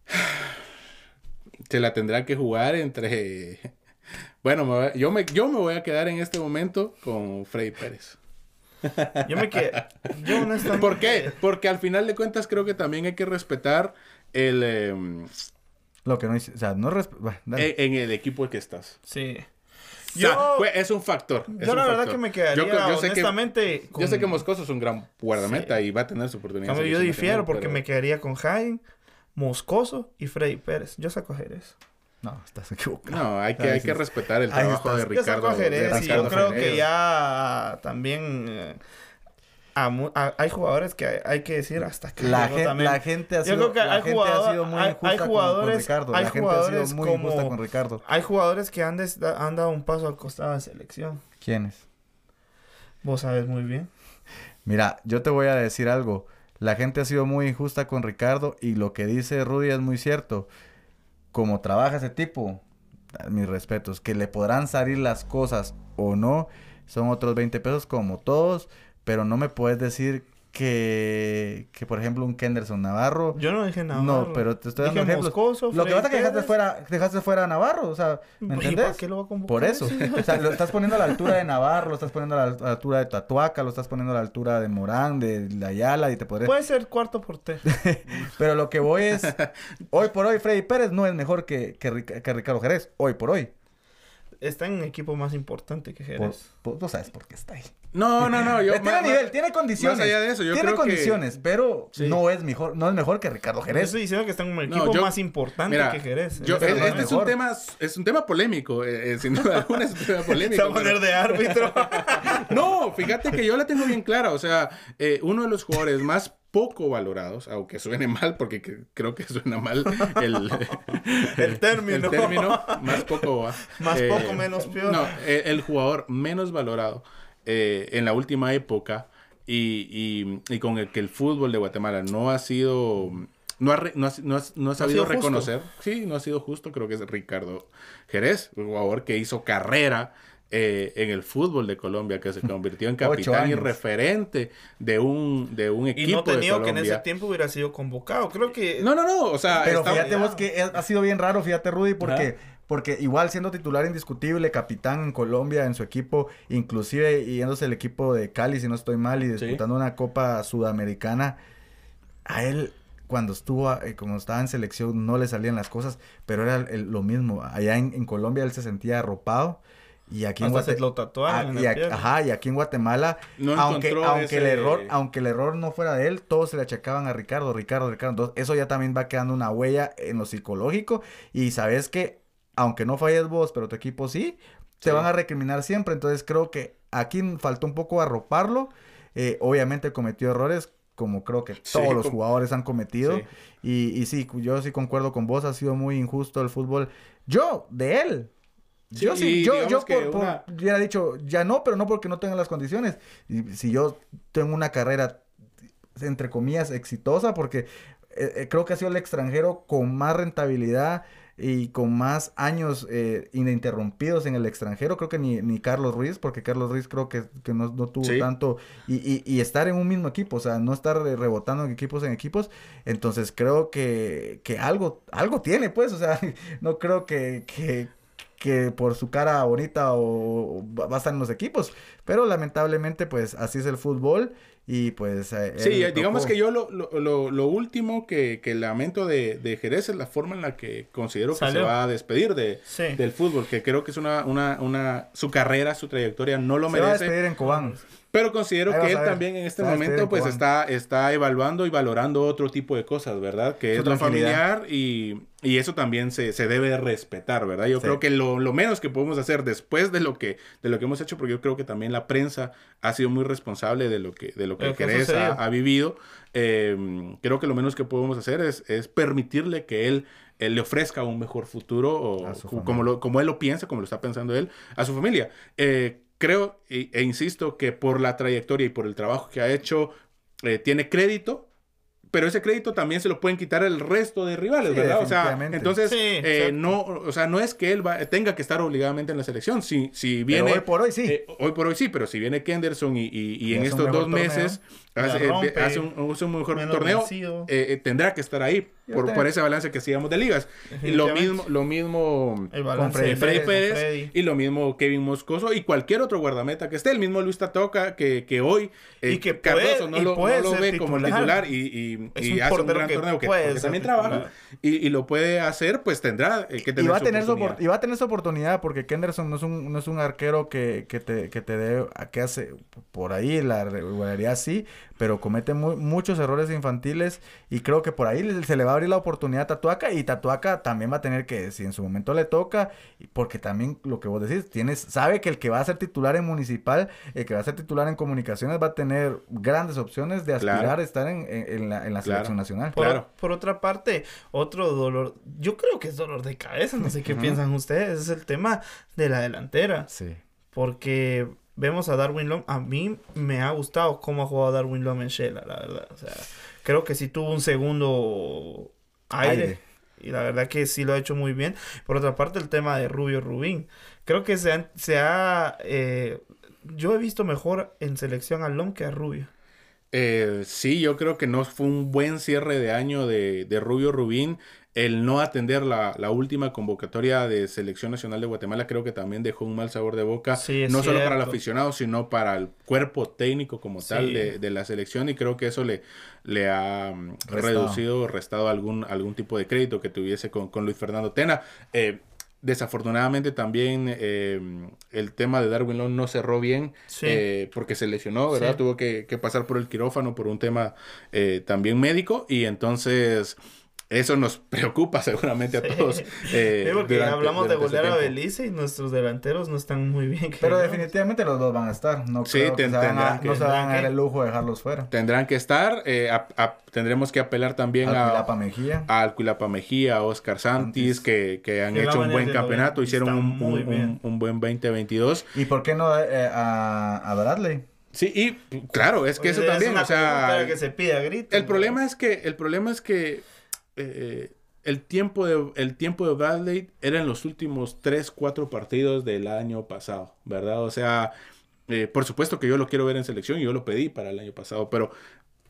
(sighs) se la tendrá que jugar entre... (laughs) Bueno, me yo me, yo me voy a quedar en este momento con Freddy Pérez. (laughs) Yo me quedé. Yo honestamente. ¿Por qué? Porque al final de cuentas creo que también hay que respetar el, em, Lo que no hice, o sea, no dale. en, en el equipo en que estás. Sí. O sea, Yo- fue- es un factor. es Yo un la verdad factor. que me quedaría, Yo, yo sé que, honestamente. yo sé que Moscoso es un gran guardameta y va a tener su oportunidad. Cambio, yo difiero porque pero- me quedaría con Jaén, Moscoso y Freddy Pérez. Yo saco Jerez. No, estás equivocado. No, hay que, hay que es- respetar el trabajo de. Yo saco Ricardo. Jerez de y yo creo que ya también eh, a mu- a- hay jugadores que hay, hay que decir hasta que La, también. gente ha Yo sido, creo que hay gente jugador- ha sido muy hay- injusta hay con- con, jugadores- Ricardo. hay la gente ha jugadores sido muy injusta como- con Ricardo. Hay jugadores que han, des- han dado un paso al costado de selección. ¿Quiénes? Vos sabes muy bien. Mira, yo te voy a decir algo. La gente ha sido muy injusta con Ricardo y lo que dice Rudy es muy cierto. Como trabaja ese tipo, mis respetos, que le podrán salir las cosas o no, son otros 20 pesos como todos, pero no me puedes decir que, que por ejemplo, un Kenderson Navarro. Yo no dije nada. No, pero te estoy dando Dije ejemplos. Moscoso, Lo que pasa es que dejaste fuera, dejaste fuera a Navarro, o sea, ¿me ¿Y entendés? para qué lo va a convocar? Por eso. O sea, lo estás poniendo a la altura de Navarro, lo estás poniendo a la, altura de Tatuaca, lo estás poniendo a la altura de Morán, de la Ayala y te podré... Puede ser cuarto portero. (laughs) Pero lo que voy es, hoy por hoy Freddy Pérez no es mejor que, que, que Ricardo Jerez, hoy por hoy. Está en un equipo más importante que Jerez. por- tú sabes por qué está ahí. No, no, no. (laughs) Yo, tiene más- nivel, más- tiene condiciones. más allá de eso, yo tiene creo que- condiciones, pero Sí. no es mejor, no es mejor que Ricardo Yo Jerez. estoy diciendo que está en un No, equipo yo- más importante Mira, que Jerez. yo- no es este es un tema, es un tema polémico, eh, eh, sin duda alguna es un tema (laughs) polémico. Se va a poner pero- de árbitro. (laughs) No, fíjate que yo la tengo bien clara. O sea, eh, uno de los jugadores más poco valorados, aunque suene mal, porque que- creo que suena mal (laughs) el, El término. el término, más poco. Más poco, menos peor. No, eh, el jugador menos valorado eh, en la última época y, y- y con el que el fútbol de Guatemala no ha sido... No ha, re- no ha, no ha- no ha sabido sido justo. reconocer. Sí, no ha sido justo. Creo que es Ricardo Jerez, un jugador que hizo carrera eh, en el fútbol de Colombia, que se (laughs) convirtió en capitán y referente de un, de un equipo. Y no tenía que en ese tiempo hubiera sido convocado. Creo que. No, no, no. O sea, pero fíjate vos que ha sido bien raro, fíjate, Rudy, porque. Porque igual siendo titular indiscutible, capitán en Colombia, en su equipo, inclusive yéndose el equipo de Cali, si no estoy mal, y disputando una Copa Sudamericana, a él cuando estuvo, eh, como estaba en selección, no le salían las cosas, pero era lo mismo. Allá en, Colombia él se sentía arropado. Y aquí en Guatemala. Ah, ajá, y aquí en Guatemala, aunque, aunque el error, aunque el error no fuera de él, todos se le achacaban a Ricardo, Ricardo, Ricardo. Entonces, eso ya también va quedando una huella en lo psicológico. Y sabes que, aunque no falles vos, pero tu equipo sí, te van a recriminar siempre. Entonces creo que aquí faltó un poco arroparlo. Eh, obviamente cometió errores, como creo que todos los jugadores han cometido. Y, y sí, yo sí concuerdo con vos, ha sido muy injusto el fútbol. Yo, de él. Yo sí, yo, yo por, hubiera dicho, ya no, pero no porque no tenga las condiciones. Y si yo tengo una carrera, entre comillas, exitosa, porque eh, eh, creo que ha sido el extranjero con más rentabilidad y con más años eh, ininterrumpidos en el extranjero, creo que ni, ni Carlos Ruiz, porque Carlos Ruiz creo que, que no, no, tuvo tanto, y, y, y, estar en un mismo equipo, o sea, no estar rebotando en equipos en equipos, entonces creo que, que algo, algo tiene, pues, o sea, (laughs) no creo que, que, que por su cara bonita o, va a estar en los equipos. Pero lamentablemente, pues así es el fútbol y pues... Eh, sí, digamos que yo lo, lo, lo, último que, que lamento de, de, Jerez es la forma en la que considero que se va a despedir de, del fútbol, que creo que es una, una, una... su carrera, su trayectoria no lo merece. Se va a despedir en Cobán. Pero considero que él también en este momento pues está, está evaluando y valorando otro tipo de cosas, ¿verdad? Que es lo familiar y, y, eso también se, se, debe respetar, ¿verdad? Yo creo que lo, lo, menos que podemos hacer después de lo que de lo que hemos hecho, porque yo creo que también la prensa ha sido muy responsable de lo que de lo que Jerez ha, ha, vivido, eh, creo que lo menos que podemos hacer es, es permitirle que él él le ofrezca un mejor futuro o como, lo, como él lo piensa, como lo está pensando él, a su familia. Eh, creo e, insisto que por la trayectoria y por el trabajo que ha hecho, eh, tiene crédito pero ese crédito también se lo pueden quitar el resto de rivales, ¿verdad? O sea, entonces, eh, no, o sea, no es que él tenga que estar obligadamente en la selección. Si, si viene. hoy por hoy sí. Eh, hoy por hoy sí, pero si viene Kenderson y, y, en estos dos meses hace, hace, un, un, mejor torneo, eh, tendrá que estar ahí por, por, ese balance que hacíamos de ligas. Y lo mismo, lo mismo con Freddy, Pérez, y lo mismo Kevin Moscoso y cualquier otro guardameta que esté. El mismo Luis Tatoca que, que hoy y que Cardoso no, lo, no lo ve como titular y y hace un gran torneo que, también trabaja y, lo puede hacer, pues tendrá eh, que tener y va a tener su oportunidad. y va a tener esa oportunidad porque Kenderson no es un, no es un arquero que, que te, que te dé, que hace por ahí la regularidad sí, pero comete muchos errores infantiles y creo que por ahí se le va a abrir la oportunidad a Tatuaca y Tatuaca también va a tener que, si en su momento le toca, porque también lo que vos decís, tienes, sabe que el que va a ser titular en municipal, el que va a ser titular en comunicaciones va a tener grandes opciones de aspirar a estar en, en la la selección nacional. Por, claro. por otra parte, otro dolor, yo creo que es dolor de cabeza, no sé qué piensan ustedes, es el tema de la delantera. Sí. Porque vemos a Darwin Long, a mí me ha gustado cómo ha jugado Darwin Long en Shela, la verdad. O sea, creo que sí tuvo un segundo aire. Y la verdad que sí lo ha hecho muy bien. Por otra parte, el tema de Rubio Rubín. Creo que se, se ha... Eh, yo he visto mejor en selección a Long que a Rubio. Eh, sí, yo creo que no fue un buen cierre de año de, de Rubio Rubín. El no atender la, la, última convocatoria de Selección Nacional de Guatemala creo que también dejó un mal sabor de boca, no solo para el aficionado, sino para el cuerpo técnico como tal de, de, la selección y creo que eso le, le ha mm, reducido, restado algún, algún tipo de crédito que tuviese con, con Luis Fernando Tena. Eh, Desafortunadamente también eh, el tema de Darwin Long no cerró bien eh, porque se lesionó, ¿verdad? Tuvo que, que, pasar por el quirófano por un tema eh, también médico y entonces eso nos preocupa (laughs) seguramente a todos. Eh, porque hablamos de golear a Belice y nuestros delanteros no están muy bien. Pero definitivamente los dos van a estar. No sí, creo que, se a, no se van a dar el lujo de dejarlos fuera. Tendrán que estar. Eh, tendremos que apelar también a Alquilapa Mejía. A Alquilapa Mejía, a Oscar Santis, que, que han hecho un buen campeonato, hicieron un, un, un, buen 2022. ¿Y por qué no eh, a, a Bradley? Sí, y claro, es que eso también, o sea, que se pide a El problema es que, el problema es que eh, el tiempo de, el tiempo de Bradley era en los últimos 3, 4 partidos del año pasado, ¿verdad? O sea, eh, por supuesto que yo lo quiero ver en selección y yo lo pedí para el año pasado, pero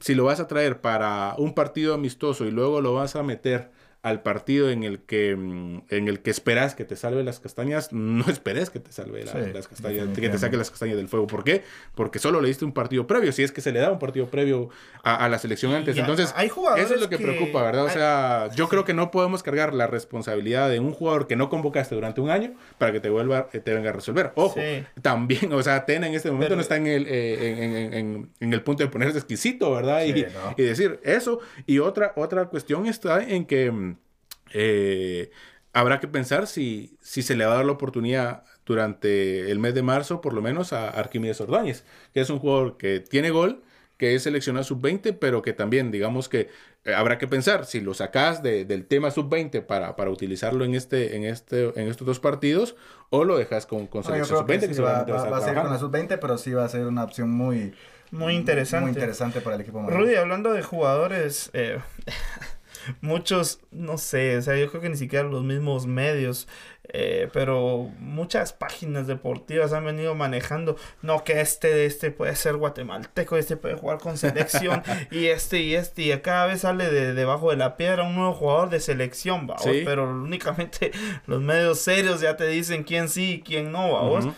si lo vas a traer para un partido amistoso y luego lo vas a meter al partido en el que mm, en el que esperas que te salve las castañas, no esperes que te salve la- Sí, las castañas, que te saque las castañas del fuego. ¿Por qué? Porque solo le diste un partido previo, si es que se le da un partido previo a, a la selección antes. Entonces, hay jugadores eso es lo que, que- preocupa, ¿verdad? O hay- sea, yo creo que no podemos cargar la responsabilidad de un jugador que no convocaste durante un año para que te vuelva, eh, te venga a resolver. Ojo, Sí. también, o sea, Tena en este momento Pero- no está en el, eh, en, en- en- en el punto de ponerse exquisito, ¿verdad? Sí, y, no. y decir eso. Y otra, otra cuestión está en que mm, eh, habrá que pensar si, si se le va a dar la oportunidad durante el mes de marzo, por lo menos, a Arquímedes Ordóñez, que es un jugador que tiene gol, que es seleccionado sub-20, pero que también, digamos que eh, habrá que pensar si lo sacas de- del tema sub-20 para, para utilizarlo en, este, en, este, en estos dos partidos, o lo dejas con, con selección creo sub-20, que que, sí, va, va a va- ser con la trabajando. sub-20, pero sí va a ser una opción muy... Muy interesante. Muy interesante para el equipo. Rudy, hablando de jugadores, eh, (laughs) muchos, no sé, o sea, yo creo que ni siquiera los mismos medios, eh, pero muchas páginas deportivas han venido manejando, no, que este, este puede ser guatemalteco, este puede jugar con selección, (laughs) y este y este, y cada vez sale de debajo de la piedra un nuevo jugador de selección, ¿va? Sí. pero únicamente (laughs) los medios serios ya te dicen quién sí y quién no, ¿va? Ujú.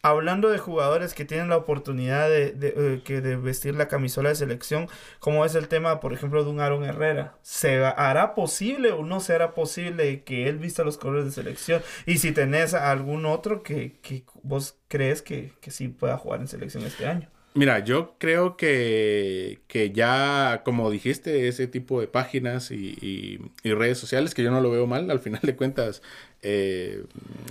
Hablando de jugadores que tienen la oportunidad de, eh, de vestir la camisola de selección, como es el tema, por ejemplo, de un Aaron Herrera, ¿se hará posible o no será posible que él vista los colores de selección? Y si tenés algún otro que, que vos crees que, que sí pueda jugar en selección este año. Mira, yo creo que, que ya, como dijiste, ese tipo de páginas y- y redes sociales, que yo no lo veo mal, al final de cuentas, eh,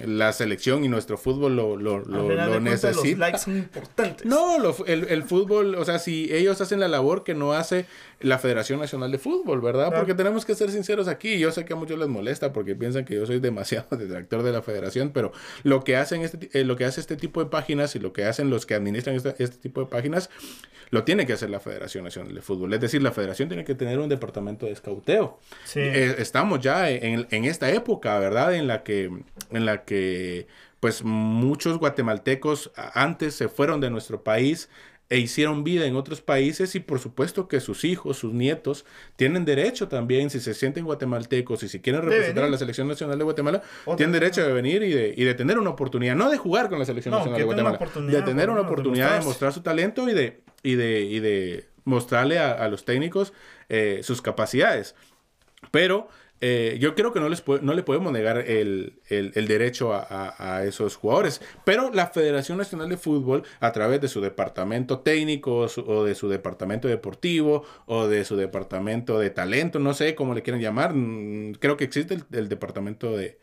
la selección y nuestro fútbol lo, lo, lo, lo cuentas, los necesita. likes son importantes. No, lo- el, el fútbol, o sea, si ellos hacen la labor que no hace la Federación Nacional de Fútbol, ¿verdad? Claro. Porque tenemos que ser sinceros aquí. Yo sé que a muchos les molesta porque piensan que yo soy demasiado (laughs) detractor de la Federación, pero lo que hacen este, eh, lo que hace este tipo de páginas y lo que hacen los que administran este, este tipo de páginas, lo tiene que hacer la Federación Nacional de Fútbol. Es decir, la Federación tiene que tener un departamento de escauteo. Sí. Eh, estamos ya en, en esta época, ¿verdad? En la que, en la que, pues, muchos guatemaltecos antes se fueron de nuestro país e hicieron vida en otros países y por supuesto que sus hijos, sus nietos, tienen derecho también, si se sienten guatemaltecos y si quieren De representar a la Selección Nacional de Guatemala, O tienen de- derecho de venir y de, y de tener una oportunidad, no de jugar con la Selección No, Nacional de Guatemala, de tener una de oportunidad de mostrarse. mostrar su talento y de, y de, y de mostrarle a, a los técnicos eh, sus capacidades. Pero eh, yo creo que no, les no le podemos negar el, el- derecho a, esos jugadores. Pero la Federación Nacional de Fútbol, a través de su departamento técnico o de su departamento deportivo o de su departamento de talento, no sé cómo le quieren llamar, mm, creo que existe el, el departamento de,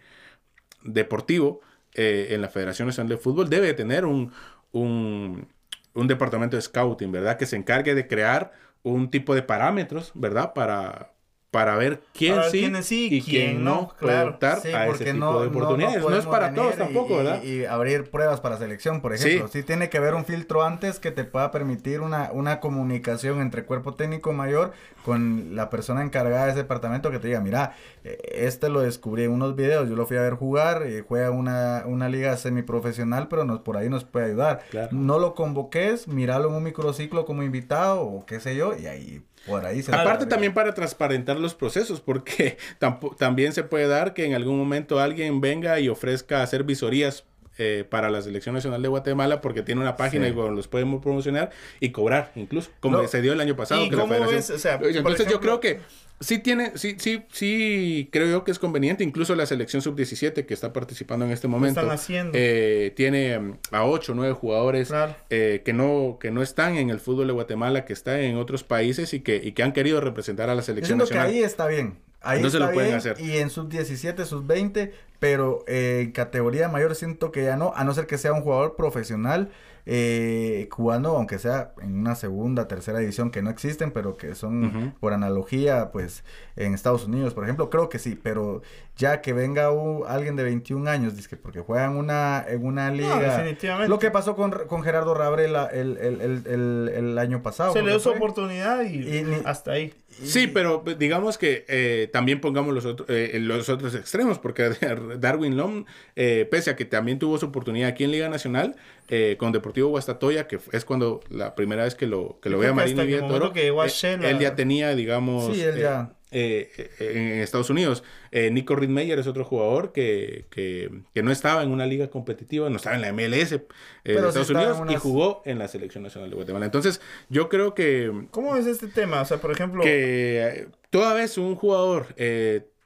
deportivo eh, en la Federación Nacional de Fútbol, debe tener un, un, un departamento de scouting, ¿verdad? Que se encargue de crear un tipo de parámetros, ¿verdad? Para, para ver quién Para sí, quiénes sí y quién no puede claro. optar Sí, a ese tipo no, de no- no oportunidades. No, es para todos tampoco, y- ¿verdad? Y, abrir pruebas para selección, por Sí. ejemplo. Sí. tiene que haber un filtro antes que te pueda permitir una, una comunicación entre cuerpo técnico mayor con la persona encargada de ese departamento que te diga, mira, eh, este lo descubrí en unos videos, yo lo fui a ver jugar, eh, juega una, una liga semiprofesional, pero nos, por ahí nos puede ayudar. Claro. No lo convoques, míralo en un microciclo como invitado o qué sé yo, y ahí por ahí se Aparte también para transparentar los procesos, porque (laughs) también se puede dar que en algún momento alguien venga y ofrezca hacer visorías eh, para la Selección Nacional de Guatemala porque tiene una página Sí. y bueno, los podemos promocionar y cobrar incluso, como No. se dio el año pasado. ¿Y que la federación-? O sea, Entonces yo creo que sí tiene, sí, sí, sí, creo yo que es conveniente, incluso la Selección Sub-17 que está participando en este momento. están haciendo. eh, tiene mm, a 8 o 9 jugadores Claro. eh, que, no, que no están en el fútbol de Guatemala, que están en otros países y que, y que han querido representar a la Yo selección que ahí está bien. Ahí No se está lo pueden bien, hacer. Y en sub 17, sub 20, pero eh, en categoría mayor siento que ya no, a no ser que sea un jugador profesional eh, jugando, aunque sea en una segunda, tercera división que no existen, pero que son por analogía, pues en Estados Unidos, por ejemplo, creo que sí, pero ya que venga un- alguien de 21 años, dice que porque juega en una, en una No, liga. definitivamente. lo que pasó con, con Gerardo Rabre el, el, el, el, el año pasado. Se le dio su oportunidad y, Y ni- hasta ahí. Sí, pero pues, digamos que eh, también pongamos los, otros eh, los otros extremos, porque (laughs) Darwin Lom, eh, pese a que también tuvo su oportunidad aquí en Liga Nacional, eh, con Deportivo Guastatoya, que es cuando la primera vez que lo, que lo ve a Marín y Toro, que a eh, él ya tenía, digamos, Sí, él eh, ya. Eh, en Estados Unidos. Eh, Nico Riedmeyer es otro jugador que, que, que no estaba en una liga competitiva, no estaba en la MLS eh, de sí Estados Unidos y jugó en la Selección Nacional de Guatemala. Entonces, yo creo que ¿Cómo es este tema? O sea, por ejemplo, que eh, toda vez un jugador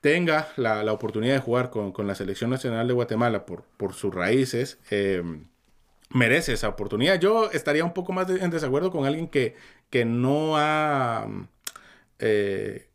tenga la, la oportunidad de jugar con, con la Selección Nacional de Guatemala por, por sus raíces, merece esa oportunidad. Yo estaría un poco más de- en desacuerdo con alguien que, que no ha eh,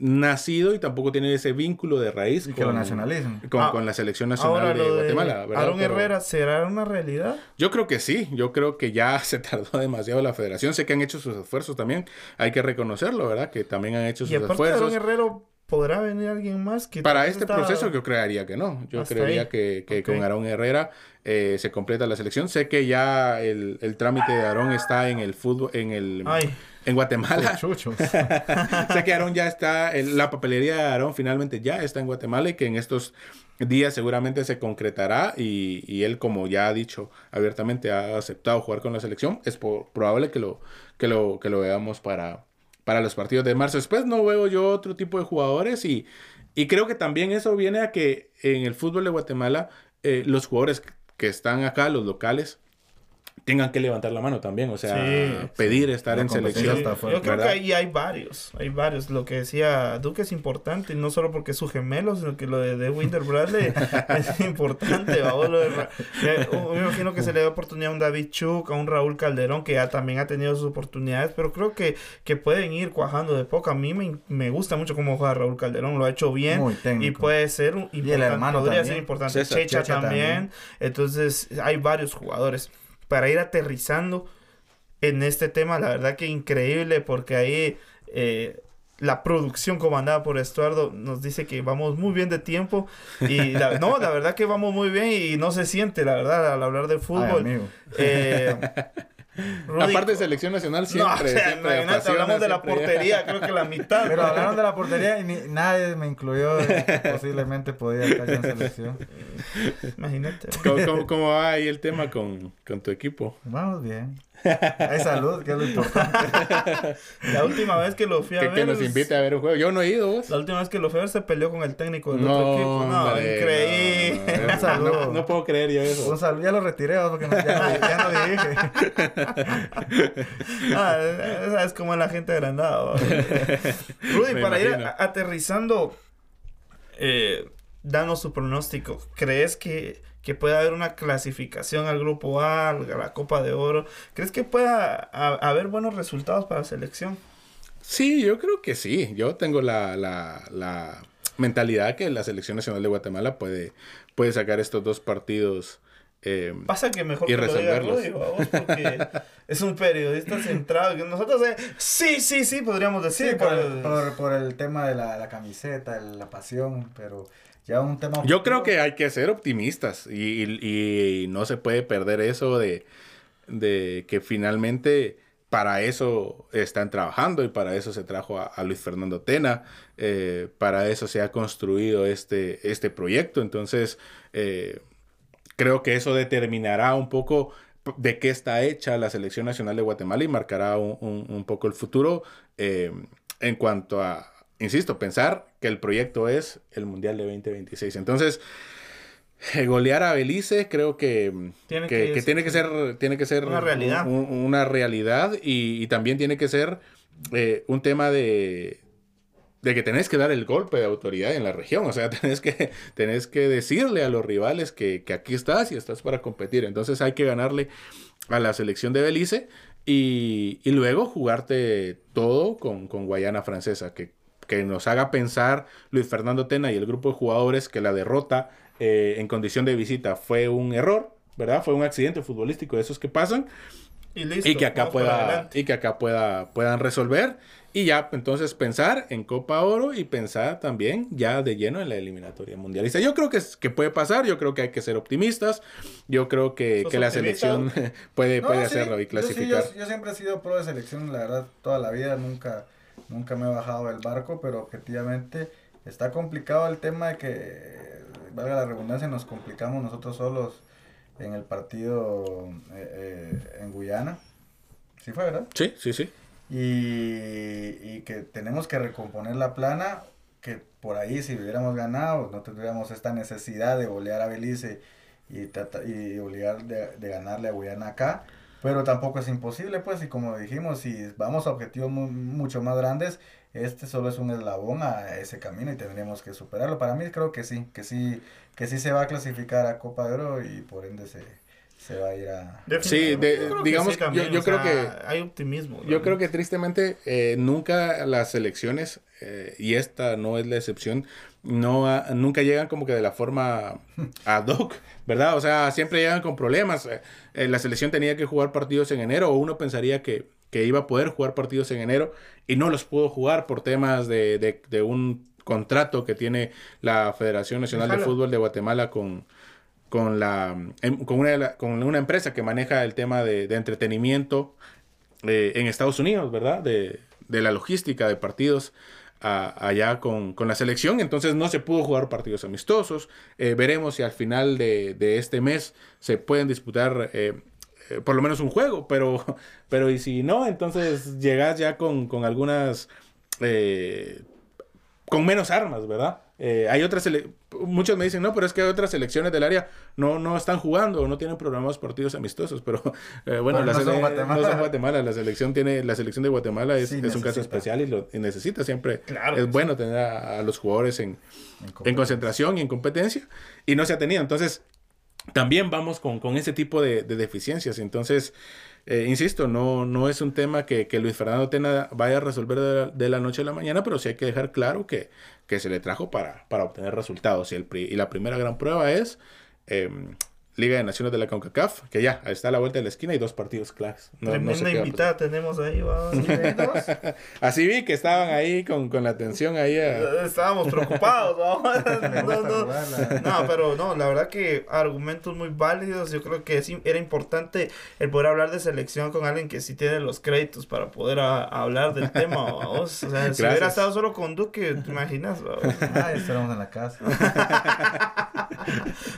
nacido y tampoco tiene ese vínculo de raíz Y lo con, nacionalicen. con, Ah, con la Selección Nacional ahora de lo de Guatemala. ¿verdad? Aaron Pero- Herrera, ¿será una realidad? yo creo que sí, yo creo que ya (laughs) se tardó demasiado la federación. Sé que han hecho sus esfuerzos también, hay que reconocerlo, ¿verdad? Que también han hecho sus Y aparte de esfuerzos. Aaron Herrera, ¿podrá venir alguien más? que Para este está- proceso yo creería que no. Yo Hasta creería ahí. que, que con Aarón Herrera eh, se completa la selección. Sé que ya el, el trámite de Aarón está en el fútbol, en el Ay, en Guatemala. Chuchos. (laughs) sé que Aarón ya está, la papelería de Aarón finalmente ya está en Guatemala y que en estos días seguramente se concretará y, y él como ya ha dicho abiertamente ha aceptado jugar con la selección. Es po- probable que lo, que lo, que lo veamos para, para los partidos de marzo. Después no veo yo otro tipo de jugadores y, y creo que también eso viene a que en el fútbol de Guatemala eh, los jugadores que están acá, los locales, tengan que levantar la mano también, o sea, Sí, pedir estar La en selección. Sí, fuerte, yo creo ¿verdad? que ahí hay varios, hay varios. Lo que decía Duque es importante, y no solo porque es su gemelo, sino que lo de, de Winter Bradley (laughs) es importante. eh, me imagino que se le da oportunidad a un David Chuk, a un Raúl Calderón, que ya también ha tenido sus oportunidades, pero creo que, que pueden ir cuajando de poco. A mí me, me gusta mucho cómo juega Raúl Calderón, lo ha hecho bien. Muy Y puede ser un Y el hermano podría también. ser importante. César, Checha, Checha también. también. Entonces, hay varios jugadores. Para ir aterrizando en este tema, la verdad que increíble, porque ahí eh, la producción comandada por Estuardo nos dice que vamos muy bien de tiempo. Y la- no, la verdad que vamos muy bien y no se siente, la verdad, al hablar de fútbol. Eh, Rudy, Aparte de selección nacional no, siempre, o sea, siempre imagínate, apasiona, hablamos de la portería, creo que la mitad. Pero hablaron de la portería y ni- nadie me incluyó. Posiblemente podía estar yo en selección. Imagínate. ¿Cómo, cómo- cómo va ahí el tema con, con tu equipo? Vamos bien. Hay salud, que es lo importante. (laughs) La última vez que lo fui a Que, ver. que nos invite a ver un juego. Yo no he ido, vos. La última vez que lo fui a ver se peleó con el técnico del No, otro equipo. No, hombre, increíble. no, no, (laughs) Un saludo. no, puedo creer yo Un eso. saludo, ya lo retiré porque no- ya, no, ya no dirige. (laughs) Ah, esa es como la gente agrandada. Rudy, Me para ir a- aterrizando, eh, danos su pronóstico. ¿Crees que, que puede haber una clasificación al grupo A, a la Copa de Oro? ¿Crees que pueda a- haber buenos resultados para la selección? Sí, yo creo que sí. Yo tengo la, la, la mentalidad que la Selección Nacional de Guatemala puede, puede sacar estos dos partidos. eh, Pasa que mejor Y que lo diga. Rudy, vamos, porque (laughs) es un periodista centrado. que Nosotros, eh, sí, sí, sí, podríamos decir. Sí, por pero- el, por, por el tema de la, la camiseta, el- la pasión, pero ya un tema... Yo creo que hay que ser optimistas y, y- y no se puede perder eso de, de que finalmente para eso están trabajando y para eso se trajo a, a Luis Fernando Tena, eh, para eso se ha construido este, este proyecto. Entonces, eh, creo que eso determinará un poco de qué está hecha la selección nacional de Guatemala y marcará un, un- un poco el futuro eh, en cuanto a, insisto, pensar que el proyecto es el Mundial de 2026. Entonces, eh, golear a Belice creo que Tiene que, que que tiene que ser tiene que ser Una realidad. un- un- una realidad y, y también tiene que ser eh, un tema de de que tenés que dar el golpe de autoridad en la región, o sea, (laughs) tenés que, tenés que decirle a los rivales que, que aquí estás y estás para competir. Entonces hay que ganarle a la selección de Belice y, y luego jugarte todo con, con Guayana Francesa, que, que nos haga pensar Luis Fernando Tena y el grupo de jugadores que la derrota eh, en condición de visita fue un error, ¿verdad? Fue un accidente futbolístico de esos que pasan Y, listo, y que acá pueda y que acá pueda puedan resolver y ya entonces pensar en Copa Oro y pensar también ya de lleno en la eliminatoria mundialista. Yo creo que, es- que puede pasar, yo creo que hay que ser optimistas, yo creo que, ¿Sos que la selección (laughs) puede, No, puede sí, hacerlo y yo sí, clasificar. yo, yo siempre he sido pro de selección, la verdad, toda la vida, nunca, nunca me he bajado del barco, pero objetivamente está complicado el tema de que, valga la redundancia, nos complicamos nosotros solos en el partido eh, eh, en Guyana. ¿Sí fue, verdad? Sí, sí, sí. Y, y que tenemos que recomponer la plana, que por ahí si hubiéramos ganado no tendríamos esta necesidad de golear a Belice y, trata- y obligar de, de ganarle a Guyana acá. Pero tampoco es imposible, pues, y como dijimos, si vamos a objetivos mu- mucho más grandes, este solo es un eslabón a ese camino y tendríamos que superarlo. Para mí creo que sí, que sí, que sí se va a clasificar a Copa de Oro y por ende se, se va a ir a... Sí, de- Yo que digamos, sí también, yo- yo creo sea, que- Hay optimismo. Yo creo que tristemente eh, nunca las elecciones, eh, y esta no es la excepción, no ha- nunca llegan como que de la forma (laughs) ad hoc, ¿verdad? O sea, siempre llegan con problemas. Eh, la selección tenía que jugar partidos en enero, o uno pensaría que, que iba a poder jugar partidos en enero, y no los pudo jugar por temas de, de- de un contrato que tiene la Federación Nacional de. Fútbol de Guatemala con, con, la, em- con, una, con una empresa que maneja el tema de, de entretenimiento eh, en Estados Unidos, ¿verdad? De, de la logística de partidos a- allá con, con la selección. Entonces no se pudo jugar partidos amistosos. Eh, veremos si al final de, de este mes se pueden disputar eh, por lo menos un juego, pero, (laughs) pero y si no, entonces llegas ya con, con algunas... con menos armas, ¿verdad? Eh, hay otras muchos me dicen, no, pero es que hay otras selecciones del área no, no están jugando o no tienen programados partidos amistosos, pero eh, bueno, Bueno, la no son Guatemala. no son Guatemala, la selección tiene, la selección de Guatemala es, Sí, es un caso especial y, lo, y necesita siempre, Claro es bueno tener a, a los jugadores en, en en concentración y en competencia, y no se ha tenido. Entonces, también vamos con, con ese tipo de, de deficiencias. Entonces, eh, insisto, no, no es un tema que, que Luis Fernando Tena vaya a resolver de la, de la noche a la mañana, pero sí hay que dejar claro que, que se le trajo para, para obtener resultados. Y, el, y la primera gran prueba es eh, Liga de Naciones de la CONCACAF, que ya está a la vuelta de la esquina y dos partidos claves. No- no sé Tremenda a pasar. invitada tenemos ahí, va. (laughs) Así vi que estaban ahí con, con la atención ahí. a- Estábamos preocupados, ¿no? (laughs) No, no. No, pero no, la verdad que argumentos muy válidos. Yo creo que sí era importante el poder hablar de selección con alguien que sí tiene los créditos para poder a- hablar del tema. ¿vamos? O sea, si Gracias. hubiera estado solo con Duque, ¿te imaginas? vamos? Ah, estaremos en la casa. (laughs)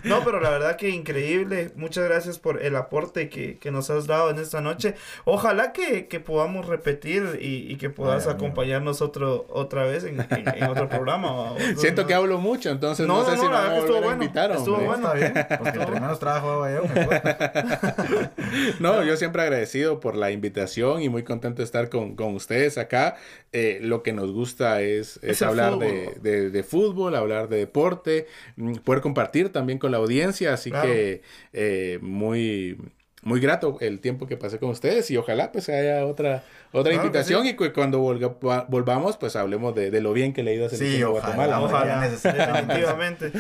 No, pero la verdad que increíble. Muchas gracias por el aporte que, que nos has dado en esta noche. Ojalá que, que podamos repetir y, y que puedas Ay, amigo. acompañarnos otro, otra vez en, en- en otro programa. (laughs) Siento que hablo mucho, entonces no, No, sé no, si la me a estuvo bueno. invitar, Estuvo hombre. bueno. (laughs) Está bien, porque entre menos trabajo hago yo, mejor. (laughs) No, yo siempre agradecido por la invitación y muy contento de estar con, con ustedes acá. Eh, lo que nos gusta es, es Es el hablar fútbol. de, de- de fútbol, hablar de deporte, mm, poder compartir también con la audiencia. Así Claro. que eh, muy, muy grato el tiempo que pasé con ustedes y ojalá pues haya otra, otra Claro que invitación sí. y que cuando volga- volvamos pues hablemos de, de lo bien que le ha ido a selección Sí, de ojalá, Guatemala. ¿no? ojalá. Definitivamente.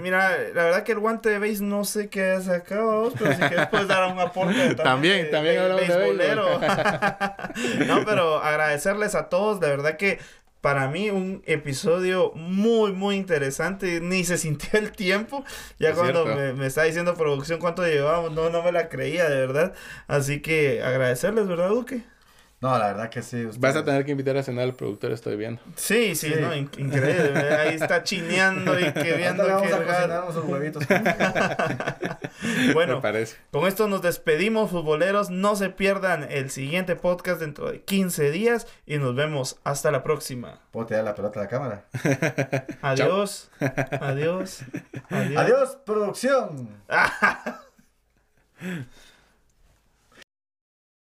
Mira, la verdad que el guante de base no sé qué has sacado, pero si quieres puedes dar un aporte También, también hablamos de beisbolero. (laughs) no, pero agradecerles a todos, de verdad que para mí un episodio muy, muy interesante. Ni se sintió el tiempo. Ya Es cuando me, me está diciendo producción cuánto llevábamos, no, no me la creía, de verdad. Así que agradecerles, ¿verdad, Duque? No, la verdad que sí. Vas a tener que invitar a cenar al productor, estoy viendo. Sí, sí, Sí. no, in- increíble. Ahí está chineando y que viendo que vamos a unos huevitos. (laughs) Me Bueno, parece. con esto nos despedimos, futboleros. No se pierdan el siguiente podcast dentro de 15 días y nos vemos hasta la próxima. ¿Puedo tirar la pelota a la cámara? (laughs) Adiós. Adiós. (laughs) Adiós. Adiós, producción.